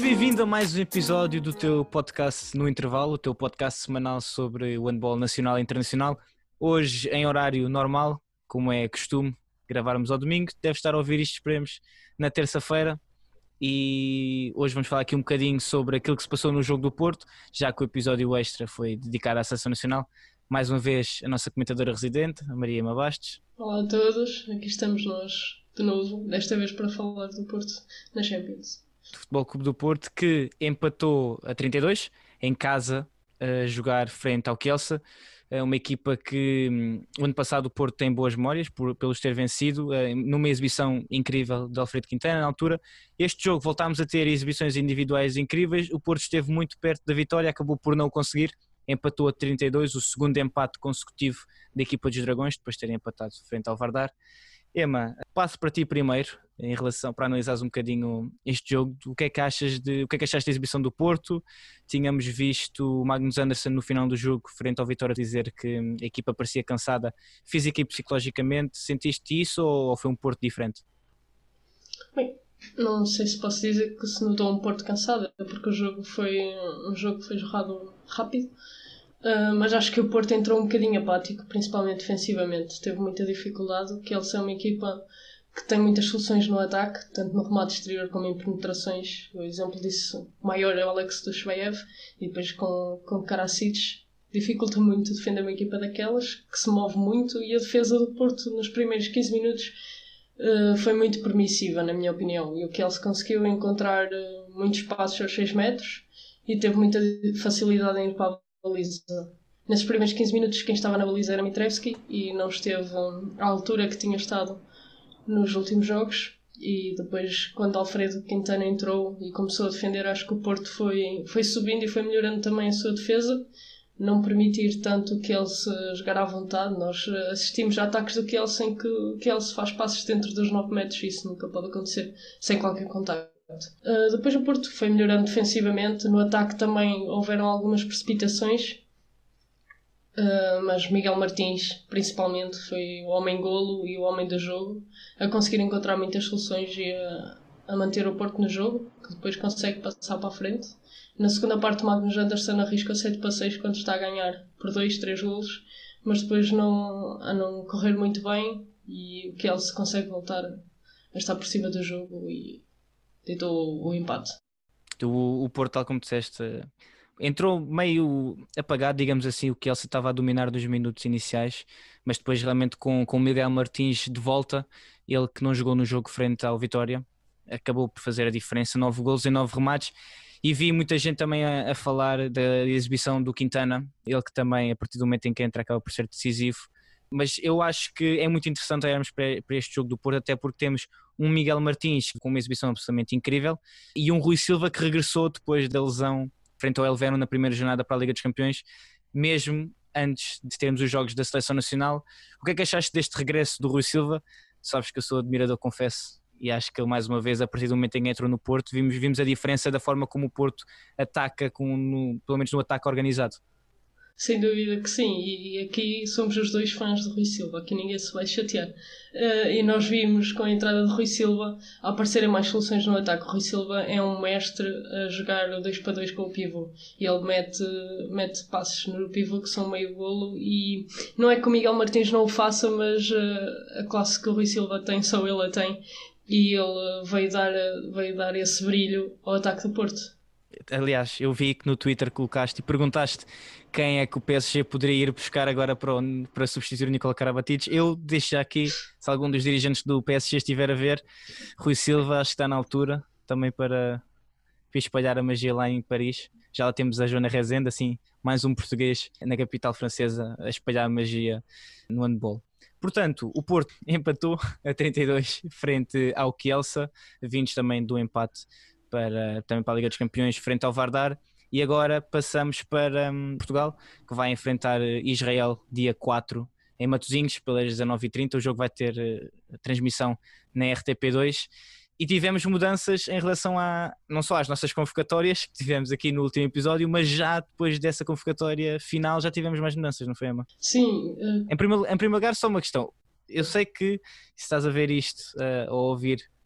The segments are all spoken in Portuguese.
Seja bem-vindo a mais um episódio do teu podcast no intervalo, o teu podcast semanal sobre o handball nacional e internacional. Hoje em horário normal, como é costume, gravarmos ao domingo. Deve estar a ouvir isto, esperemos, na terça-feira. E hoje vamos falar aqui um bocadinho sobre aquilo que se passou no jogo do Porto, já que o episódio extra foi dedicado à Seleção Nacional. Mais uma vez, a nossa comentadora residente, a Maria Mabastes. Olá a todos, aqui estamos nós de novo, desta vez para falar do Porto na Champions. Futebol Clube do Porto que empatou a 32 em casa a jogar frente ao Kielce. É uma equipa que hum, o ano passado o Porto tem boas memórias por, pelos ter vencido eh, numa exibição incrível de Alfredo Quintana na altura. Este jogo voltámos a ter exibições individuais incríveis. O Porto esteve muito perto da vitória, acabou por não conseguir. Empatou a 32, o segundo empate consecutivo da equipa dos Dragões, depois de terem empatado frente ao Vardar. Ema, passo para ti primeiro, em relação para analisares um bocadinho este jogo. O que é que achas de o que é que achaste da exibição do Porto? Tínhamos visto o Magnus Anderson no final do jogo, frente ao Vitória, dizer que a equipa parecia cansada física e psicologicamente. Sentiste isso ou foi um Porto diferente? Bem, não sei se posso dizer que se notou um Porto cansado, porque o jogo foi um jogo que foi jogado rápido Uh, mas acho que o Porto entrou um bocadinho apático, principalmente defensivamente. Teve muita dificuldade, que eles são uma equipa que tem muitas soluções no ataque, tanto no remate exterior como em penetrações. O exemplo disso maior é o Alex Dushbaev, e depois com, com Karacic dificulta muito defender uma equipa daquelas, que se move muito, e a defesa do Porto nos primeiros 15 minutos uh, foi muito permissiva, na minha opinião. E o que se conseguiu encontrar uh, muitos passos aos 6 metros, e teve muita facilidade em ir para a baliza. Nesses primeiros 15 minutos, quem estava na baliza era Mitrevski e não esteve à altura que tinha estado nos últimos jogos. E depois, quando Alfredo Quintana entrou e começou a defender, acho que o Porto foi, foi subindo e foi melhorando também a sua defesa. Não permitir tanto que ele se jogar à vontade. Nós assistimos a ataques do Kielce em que o Kielce faz passos dentro dos 9 metros e isso nunca pode acontecer sem qualquer contato. Uh, depois o Porto foi melhorando defensivamente, no ataque também houveram algumas precipitações, uh, mas Miguel Martins, principalmente, foi o homem-golo e o homem do jogo, a conseguir encontrar muitas soluções e a, a manter o Porto no jogo, que depois consegue passar para a frente. Na segunda parte, Magnus Anderson arrisca 7 passeios quando está a ganhar por 2, 3 golos, mas depois não, a não correr muito bem e o que ele se consegue voltar a estar por cima do jogo e tentou o empate. O, o Porto, tal como disseste, entrou meio apagado, digamos assim, o que Elsa estava a dominar dos minutos iniciais, mas depois realmente com, com o Miguel Martins de volta, ele que não jogou no jogo frente ao Vitória, acabou por fazer a diferença, nove gols e nove remates. E vi muita gente também a, a, falar da exibição do Quintana, ele que também, a partir do momento em que entra, acaba por ser decisivo mas eu acho que é muito interessante olharmos para, este jogo do Porto, até porque temos um Miguel Martins com uma exibição absolutamente incrível e um Rui Silva que regressou depois da lesão frente ao Elveno na primeira jornada para a Liga dos Campeões, mesmo antes de termos os jogos da Seleção Nacional. O que é que achaste deste regresso do Rui Silva? Sabes que eu sou admirador, confesso, e acho que ele mais uma vez, a partir do momento em que entrou no Porto, vimos, vimos a diferença da forma como o Porto ataca, com, no, pelo menos no ataque organizado. Sem dúvida que sim, e aqui somos os dois fãs de Rui Silva, aqui ninguém se vai chatear. Uh, e nós vimos com a entrada de Rui Silva aparecerem mais soluções no ataque. Rui Silva é um mestre a jogar 2 para 2 com o pivô e ele mete, mete passes no pivô que são meio golo. E não é que o Miguel Martins não o faça, mas uh, a classe que o Rui Silva tem, só ele a tem, e ele veio dar, veio dar esse brilho ao ataque do Porto. Aliás, eu vi que no Twitter colocaste e perguntaste quem é que o PSG poderia ir buscar agora para, para substituir o Nicola Karabatic. Eu deixo aqui, se algum dos dirigentes do PSG estiver a ver, Rui Silva acho que está na altura também para espalhar a magia lá em Paris. Já lá temos a Joana Rezende, assim, mais um português na capital francesa a espalhar a magia no handball. Portanto, o Porto empatou a 32 frente ao Kielsa, vindos também do empate para, também para a Liga dos Campeões frente ao Vardar. E agora passamos para um, Portugal, que vai enfrentar eh, Israel dia 4 em Matosinhos, pelas 19h30. O jogo vai ter uh, transmissão na RTP2. E tivemos mudanças em relação a não só às nossas convocatórias, que tivemos aqui no último episódio, mas já depois dessa convocatória final já tivemos mais mudanças, não foi, Emma? Sim. Uh... Em, primeiro, em primeiro lugar, só uma questão. Eu sei que se estás a ver isto uh, ou ouvir Eh,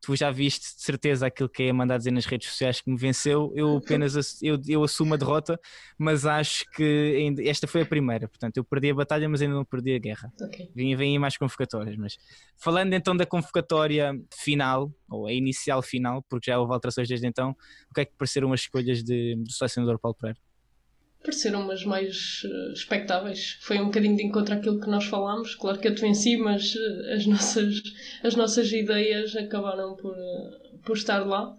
tu já viste de certeza aquilo que é mandar dizer nas redes sociais que me venceu. Eu apenas eu, eu assumo a derrota, mas acho que ainda, esta foi a primeira. Portanto, eu perdi a batalha, mas ainda não perdi a guerra. Okay. Vêm, vêm mais convocatórias. Mas falando então da convocatória final, ou a inicial final, porque já houve alterações desde então, o que é que pareceram as escolhas de, do selecionador Paulo Pereira? Pareceram umas mais uh. Foi um bocadinho de encontro àquilo que nós falámos. Claro que eu te venci, mas uh, as, nossas, as nossas ideias acabaram por, uh, por estar lá.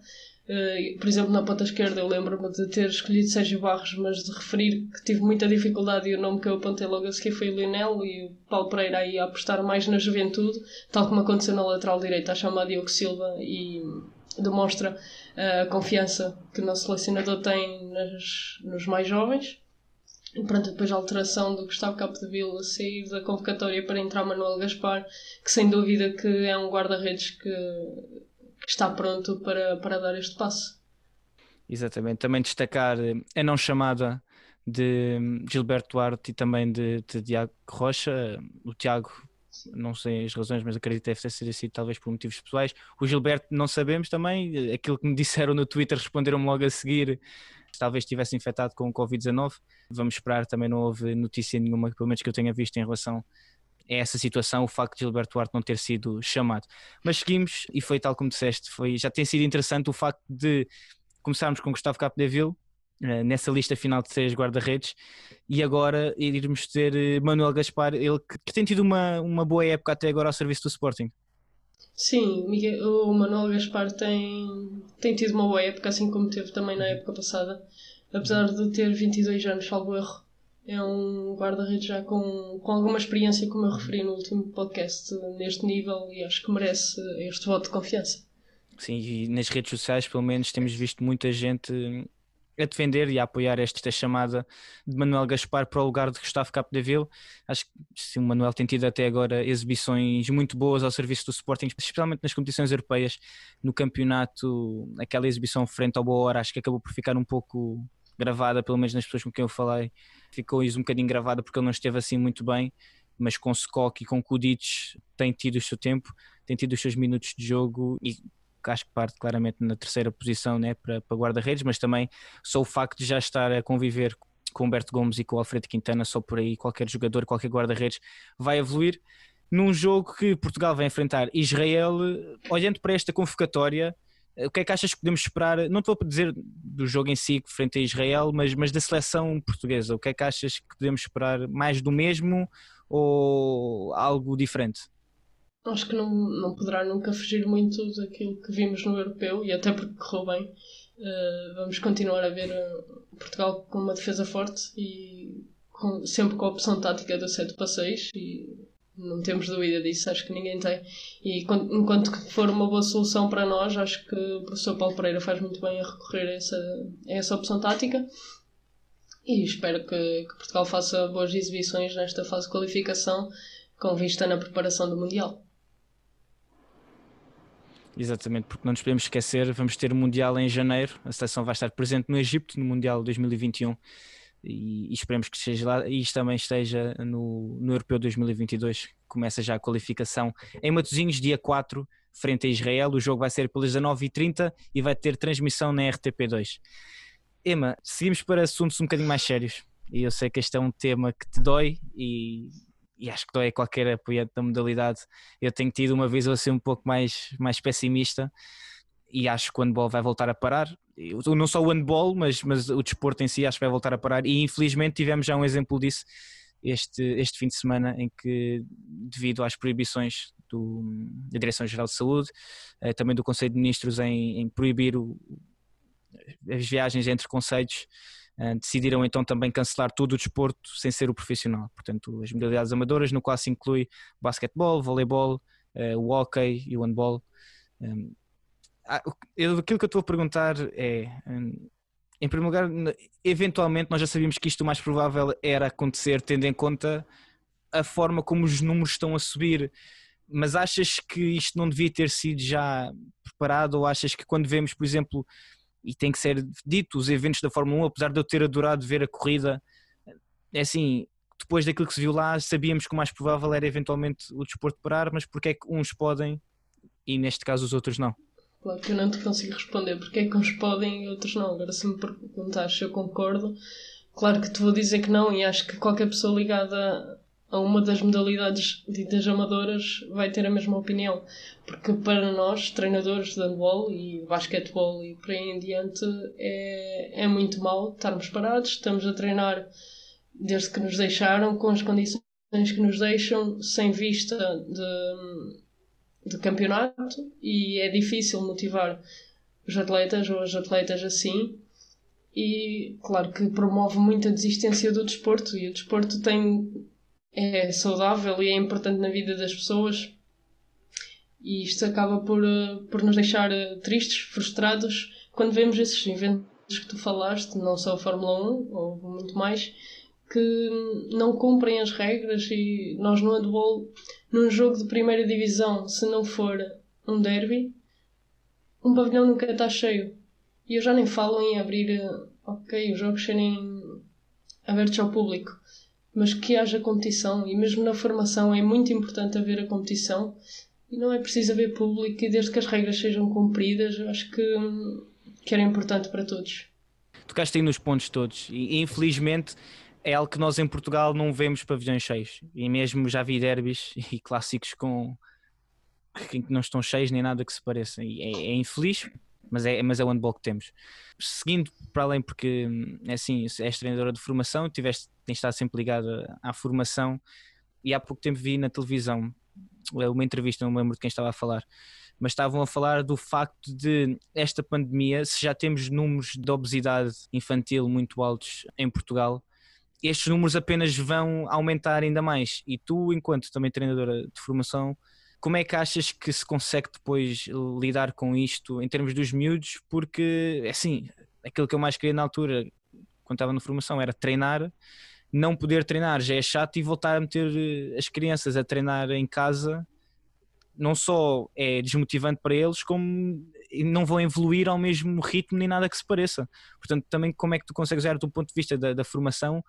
por exemplo, na ponta esquerda eu lembro-me de ter escolhido Sérgio Barros, mas de referir que tive muita dificuldade e o nome que eu apontei logo a seguir foi o Lionel e o Paulo Pereira aí a apostar mais na juventude, tal como aconteceu na lateral direita, a chamar Diogo Silva e demonstra a confiança que o nosso selecionador tem nas, nos mais jovens. E pronto, depois a alteração do Gustavo Capdeville a sair da convocatória para entrar Manuel Gaspar, que sem dúvida que é um guarda-redes que, que, está pronto para, para dar este passo. Exatamente, também destacar a não chamada de Gilberto Duarte e também de, de Tiago Rocha. O Tiago não sei as razões, mas acredito que deve ter sido assim, talvez por motivos pessoais. O Gilberto não sabemos também, aquilo que me disseram no Twitter responderam-me logo a seguir, talvez estivesse infectado com o Covid-19. Vamos esperar, também não houve notícia nenhuma, pelo menos que eu tenha visto em relação a essa situação, o facto de Gilberto Duarte não ter sido chamado. Mas seguimos, e foi tal como disseste, foi, já tem sido interessante o facto de começarmos com Gustavo Capdeville, eh, nessa lista final de seis guarda-redes e agora irmos ter eh, Manuel Gaspar, ele que, que, tem tido uma, uma boa época até agora ao serviço do Sporting. Sim, Miguel, o Manuel Gaspar tem, tem tido uma boa época, assim como teve também na época passada, apesar de ter 22 anos, salvo erro. É um guarda-redes já com, com alguma experiência, como eu referi no último podcast, neste nível e acho que merece este voto de confiança. Sim, e nas redes sociais, pelo menos, temos visto muita gente a defender e a apoiar esta chamada de Manuel Gaspar para o lugar de Gustavo Capdeville. Acho que sim, o Manuel tem tido até agora exibições muito boas ao serviço do Sporting, especialmente nas competições europeias. No campeonato, aquela exibição frente ao Boa Hora, acho que acabou por ficar um pouco gravada, pelo menos nas pessoas com quem eu falei, ficou isso um bocadinho gravada porque ele não esteve assim muito bem, mas com Skok e com Kudic tem tido o seu tempo, tem tido os seus minutos de jogo e acho que parte claramente na terceira posição né, para, para guarda-redes, mas também só o facto de já estar a conviver com Humberto Gomes e com Alfredo Quintana, só por aí qualquer jogador, qualquer guarda-redes vai evoluir. Num jogo que Portugal vai enfrentar Israel, olhando para esta convocatória, o que é que achas que podemos esperar? Não te vou dizer do jogo em si frente a Israel, mas, mas da seleção portuguesa. O que é que achas que podemos esperar? Mais do mesmo ou algo diferente? Acho que não, não poderá nunca fugir muito daquilo que vimos no europeu e até porque correu bem. Uh, vamos continuar a ver uh, Portugal com uma defesa forte e com, sempre com a opção tática do 7 para 6 e não temos dúvida disso, acho que ninguém tem. E enquanto for uma boa solução para nós, acho que o professor Paulo Pereira faz muito bem a recorrer a essa, a essa opção tática. E espero que, que Portugal faça boas exibições nesta fase de qualificação com vista na preparação do Mundial. Exatamente, porque não nos podemos esquecer, vamos ter o Mundial em janeiro, a seleção vai estar presente no Egito no Mundial 2021 e, e esperemos que esteja lá e também esteja no, no Europeu 2022, começa já a qualificação em Matosinhos, dia 4, frente a Israel, o jogo vai ser pelas 19h30 e vai ter transmissão na RTP2. Emma, seguimos para assuntos um bocadinho mais sérios e eu sei que este é um tema que te dói e e acho que é qualquer apoiante da modalidade, eu tenho tido uma visão assim um pouco mais, mais pessimista e acho que o handball vai voltar a parar. Não só o handball, mas, mas o desporto em si acho que vai voltar a parar e infelizmente tivemos já um exemplo disso este, este fim de semana em que devido às proibições do, da Direção-Geral de Saúde, eh, também do Conselho de Ministros em, em proibir o, as viagens entre conselhos, decidiram então também cancelar todo o desporto sem ser o profissional. Portanto, as modalidades amadoras, no qual se inclui basquetebol, voleibol, uh, o hockey e o handball. Ah, aquilo que eu estou a perguntar é, em primeiro lugar, eventualmente nós já sabíamos que isto o mais provável era acontecer, tendo em conta a forma como os números estão a subir. Mas achas que isto não devia ter sido já preparado ou achas que quando vemos, por exemplo, e tem que ser dito os eventos da Fórmula 1, apesar de eu ter adorado ver a corrida, é assim, depois daquilo que se viu lá, sabíamos que o mais provável era eventualmente o desporto parar, mas porque é que uns podem e neste caso os outros não? Claro que eu não te consigo responder porque é que uns podem e outros não. Agora, se me perguntares se eu concordo, claro que te vou dizer que não, e acho que qualquer pessoa ligada a uma das modalidades ditas amadoras vai ter a mesma opinião. Porque para nós, treinadores de handball e basquetebol e por aí em diante, é, é muito mal estarmos parados, estamos a treinar desde que nos deixaram, com as condições que nos deixam, sem vista de, de campeonato, e é difícil motivar os atletas ou as atletas assim. E claro que promove muita desistência do desporto, e o desporto tem é saudável e é importante na vida das pessoas. E isto acaba por, eh, por nos deixar eh, tristes, frustrados, quando vemos esses eventos que tu falaste, não só a Fórmula 1, ou muito mais, que não cumprem as regras e nós no handball, num jogo de primeira divisão, se não for um derby, um pavilhão nunca está cheio. E eu já nem falo em abrir, eh, ok, os jogos serem abertos ao público mas que haja competição e mesmo na formação é muito importante haver a competição e não é preciso haver público e desde que as regras sejam cumpridas acho que, que era importante para todos. Tocaste aí nos pontos todos e infelizmente é algo que nós em Portugal não vemos pavilhões cheios e mesmo já vi derbys e clássicos com que não estão cheios nem nada que se pareça e é, é infeliz mas é, mas é o handball que temos. Seguindo para além, porque é assim, és treinadora de formação, tiveste, tens estado sempre ligada à formação e há pouco tempo vi na televisão é uma entrevista, não me lembro de quem estava a falar, mas estavam a falar do facto de esta pandemia, se já temos números de obesidade infantil muito altos em Portugal, estes números apenas vão aumentar ainda mais. E tu, enquanto também treinadora de formação, como é que achas que se consegue depois lidar com isto em termos dos miúdos? Porque, assim, aquilo que eu mais queria na altura, quando estava na formação, era treinar. Não poder treinar já é chato e voltar a meter eh, as crianças a treinar em casa não só é desmotivante para eles, como não vão evoluir ao mesmo ritmo nem nada que se pareça. Portanto, também como é que tu consegues ver do ponto de vista da, da formação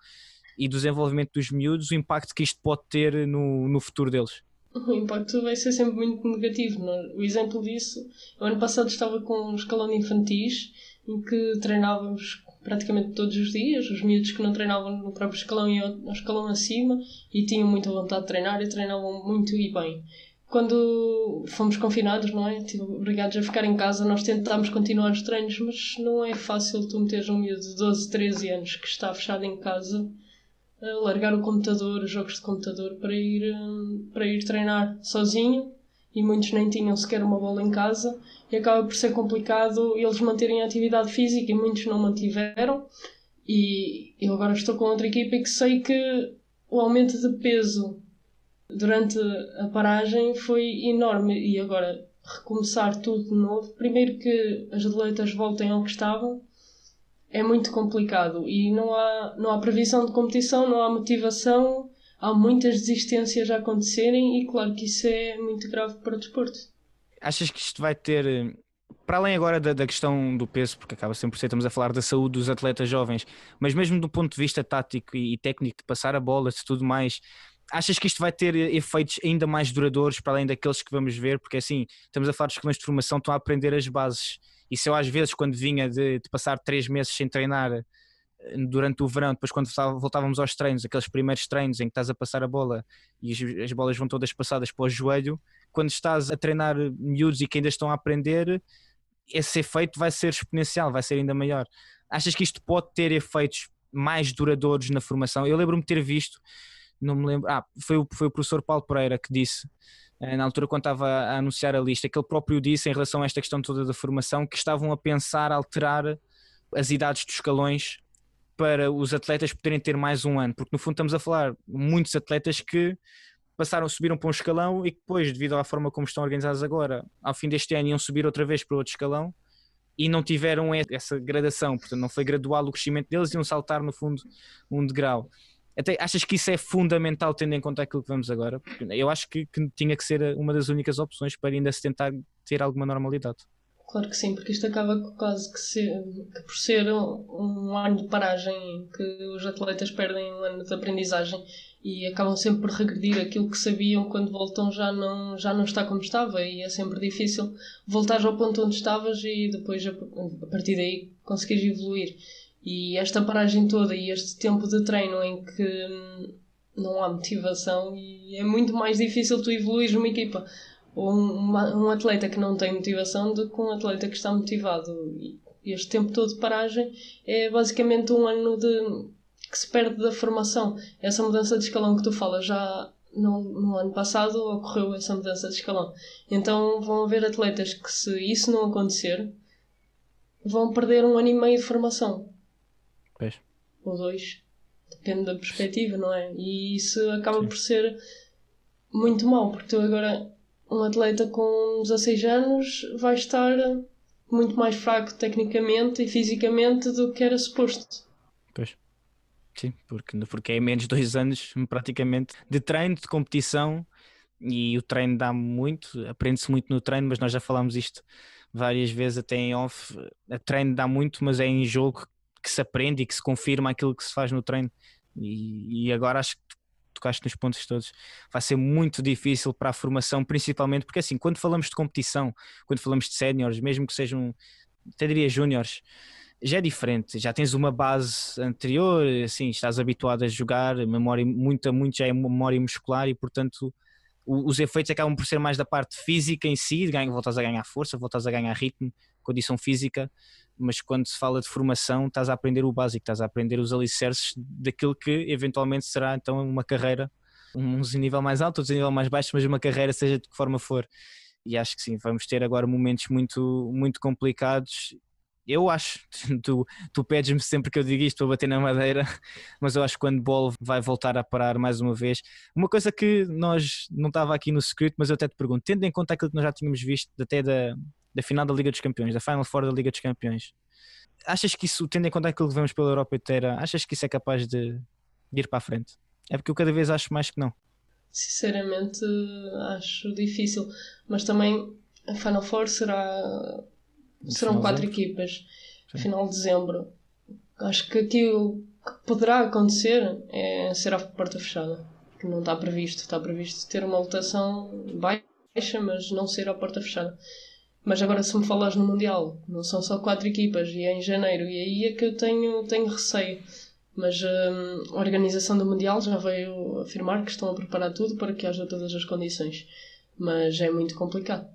e do desenvolvimento dos miúdos, o impacto que isto pode ter no, no futuro deles? o impacto vai ser sempre muito negativo. É? O exemplo disso, o ano passado estava com um escalão de infantis em que treinávamos praticamente todos os dias, os miúdos que não treinavam no próprio escalão iam ao escalão acima e tinham muita vontade de treinar e treinavam muito e bem. Quando fomos confinados, não é? Tipo, obrigados a ficar em casa, nós tentámos continuar os treinos, mas não é fácil tu meteres um miúdo de 12, 13 anos que está fechado em casa largar o computador, os jogos de computador, para ir, hum, para ir treinar sozinho e muitos nem tinham sequer uma bola em casa e acaba por ser complicado eles manterem a atividade física e muitos não mantiveram. E eu agora estou com outra equipa e que sei que o aumento de peso durante a paragem foi enorme. E agora recomeçar tudo de novo primeiro que as atletas voltem ao que estavam é muito complicado. E não há, não há previsão de competição, não há motivação, há muitas desistências a acontecerem e claro que isso é muito grave para o desporto. Achas que isto vai ter, para além agora da, da questão do peso, porque acaba sempre por ser, estamos a falar da saúde dos atletas jovens, mas mesmo do ponto de vista tático e, e técnico de passar a bola, de tudo mais, achas que isto vai ter efeitos ainda mais duradouros para além daqueles que vamos ver? Porque assim, estamos a falar dos escalões de formação, estão a aprender as bases e se eu às vezes, quando vinha de, de passar três meses sem treinar eh, durante o verão, depois quando voltávamos aos treinos, aqueles primeiros treinos em que estás a passar a bola e as, as bolas vão todas passadas para o joelho, quando estás a treinar miúdos e que ainda estão a aprender, esse efeito vai ser exponencial, vai ser ainda maior. Achas que isto pode ter efeitos mais duradouros na formação? Eu lembro-me de ter visto, não me lembro, ah, foi o, foi o professor Paulo Pereira que disse eh, na altura quando estava a anunciar a lista, que ele próprio disse em relação a esta questão toda da formação que estavam a pensar alterar as idades dos escalões para os atletas poderem ter mais um ano, porque no fundo estamos a falar muitos atletas que passaram, subiram para um escalão e depois, devido à forma como estão organizados agora, ao fim deste ano iam subir outra vez para outro escalão e não tiveram essa gradação, portanto não foi gradual o crescimento deles, iam saltar no fundo um degrau. Até, achas que isso é fundamental tendo em conta aquilo que vamos agora? Eu acho que, que tinha que ser uma das únicas opções para ainda se tentar ter alguma normalidade. Claro que sim, porque isto acaba quase que, ser, que por ser um, um, ano de paragem que os atletas perdem um ano de aprendizagem e acabam sempre por regredir aquilo que sabiam quando voltam já não, já não está como estava e é sempre difícil voltar ao ponto onde estavas e depois a, a partir daí conseguires evoluir. E esta paragem toda e este tempo de treino em que hum, não há motivação e é muito mais difícil tu evoluir numa equipa ou um, atleta que não tem motivação do que um atleta que está motivado. E este tempo todo de paragem é basicamente um ano de que se perde da formação. Essa mudança de escalão que tu falas já no, no, ano passado ocorreu essa mudança de escalão. Então vão haver atletas que, se isso não acontecer, vão perder um ano e meio de formação. Pois. Ou dois. Depende da perspectiva, não é? E isso acaba Sim. por ser muito mau, porque tu agora, um atleta com 16 anos, vai estar muito mais fraco tecnicamente e fisicamente do que era suposto. Pois. Sim, porque, porque é menos dois anos praticamente de treino, de competição e o treino dá muito, aprende-se muito no treino, mas nós já falámos isto várias vezes até em off. A treino dá muito, mas é em jogo que se aprende e que se confirma aquilo que se faz no treino. E, e agora acho tocaste nos pontos todos. Vai ser muito difícil para a formação, principalmente porque assim, quando falamos de competição, quando falamos de séniores, mesmo que sejam, até diria júniores, já é diferente, já tens uma base anterior, assim, estás habituado a jogar, memória, muita, muito já é memória muscular e portanto os efeitos acabam por ser mais da parte física em si, ganho, voltas a ganhar força, voltas a ganhar ritmo, condição física, mas quando se fala de formação estás a aprender o básico, estás a aprender os alicerces daquilo que eventualmente será então uma carreira, uns em nível mais alto, outros em nível mais baixo, mas uma carreira seja de que forma for. E acho que sim, vamos ter agora momentos muito, muito complicados eu acho, tu, tu pedes-me sempre que eu diga isto para bater na madeira, mas eu acho que quando Ball vai voltar a parar mais uma vez, uma coisa que nós não estava aqui no script, mas eu até te pergunto, tendo em conta aquilo que nós já tínhamos visto até da, da final da Liga dos Campeões, da Final Four da Liga dos Campeões, achas que isso, tendo em conta aquilo que vemos pela Europa inteira, achas que isso é capaz de, de ir para a frente? É porque eu cada vez acho mais que não. Sinceramente, acho difícil, mas também a Final Four será serão quatro equipas no final de dezembro. Acho que aquilo que poderá acontecer é ser a porta fechada, que não está previsto. Está previsto ter uma lotação baixa, mas não ser a porta fechada. Mas agora, se me falas no Mundial, não são só quatro equipas e é em janeiro, e aí é que eu tenho, tenho receio. Mas hum, a organização do Mundial já veio afirmar que estão a preparar tudo para que haja todas as condições. Mas é muito complicado.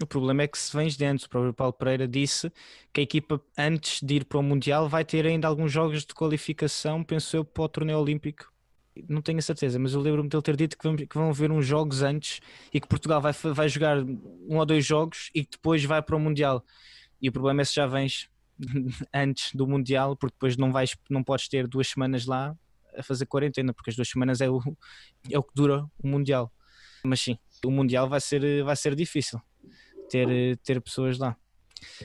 O problema é que se vens dentro, o próprio Paulo Pereira disse que a equipa, antes de ir para o Mundial, vai ter ainda alguns jogos de qualificação, penso eu, para o torneio olímpico. Não tenho a certeza, mas eu lembro-me de ele ter dito que, vamos, que vão haver uns jogos antes e que Portugal vai, vai jogar um ou dois jogos e que depois vai para o Mundial. E o problema é se já vens antes do Mundial, porque depois não, vais, não podes ter duas semanas lá a fazer quarentena, porque as duas semanas é o, é o que dura o Mundial. Mas sim, o Mundial vai ser, vai ser difícil ter, ter pessoas lá.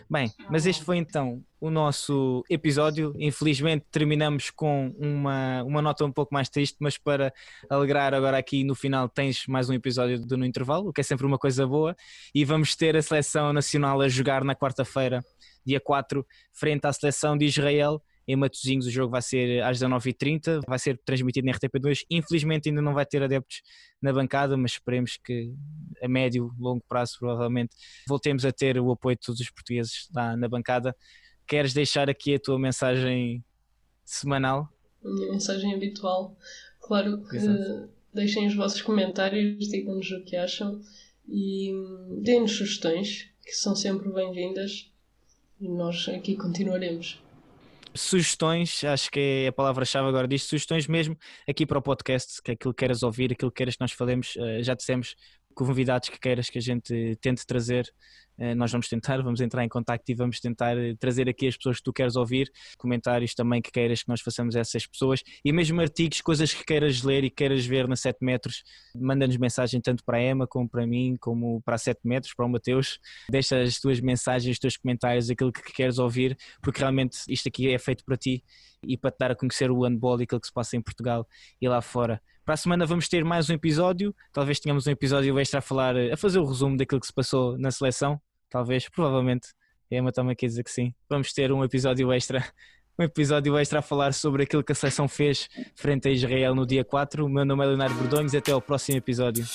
Bem, mas este foi então o nosso episódio. Infelizmente terminamos com uma, uma nota um pouco mais triste, mas para alegrar agora aqui no final tens mais um episódio do No Intervalo, o que é sempre uma coisa boa. E vamos ter a seleção nacional a jogar na quarta-feira, dia 4, frente à seleção de Israel em Matosinhos o jogo vai ser às 19h30, vai ser transmitido na RTP2. Infelizmente ainda não vai ter adeptos na bancada, mas esperemos que a médio, longo prazo, provavelmente, voltemos a ter o apoio de todos os portugueses lá na bancada. Queres deixar aqui a tua mensagem semanal? A minha mensagem habitual. Claro que Exato. deixem os vossos comentários, digam-nos o que acham e deem-nos sugestões, que são sempre bem-vindas e nós aqui continuaremos sugestões, acho que é a palavra-chave agora disto, sugestões mesmo aqui para o podcast, que é aquilo que queiras ouvir, aquilo que queiras que nós falemos, eh, já dissemos convidados que queiras que a gente tente trazer, eh, nós vamos tentar, vamos entrar em contacto e vamos tentar eh, trazer aqui as pessoas que tu queres ouvir, comentários também que queiras que nós façamos a essas pessoas e mesmo artigos, coisas que queiras ler e queiras ver na 7 metros, manda-nos mensagem tanto para a Emma como para mim, como para a 7 metros, para o Mateus, deixa as tuas mensagens, os teus comentários, aquilo que queres ouvir, porque realmente isto aqui é feito para ti e para te dar a conhecer o handball e aquilo que se passa em Portugal e lá fora. Para a semana vamos ter mais um episódio, talvez tenhamos um episódio extra a falar, a fazer o resumo daquilo que se passou na seleção, talvez, provavelmente. A Emma também quer dizer que sim. Vamos ter um episódio extra um episódio extra a falar sobre aquilo que a seleção fez frente a Israel no dia 4. O meu nome é Leonardo Bordões até ao próximo episódio.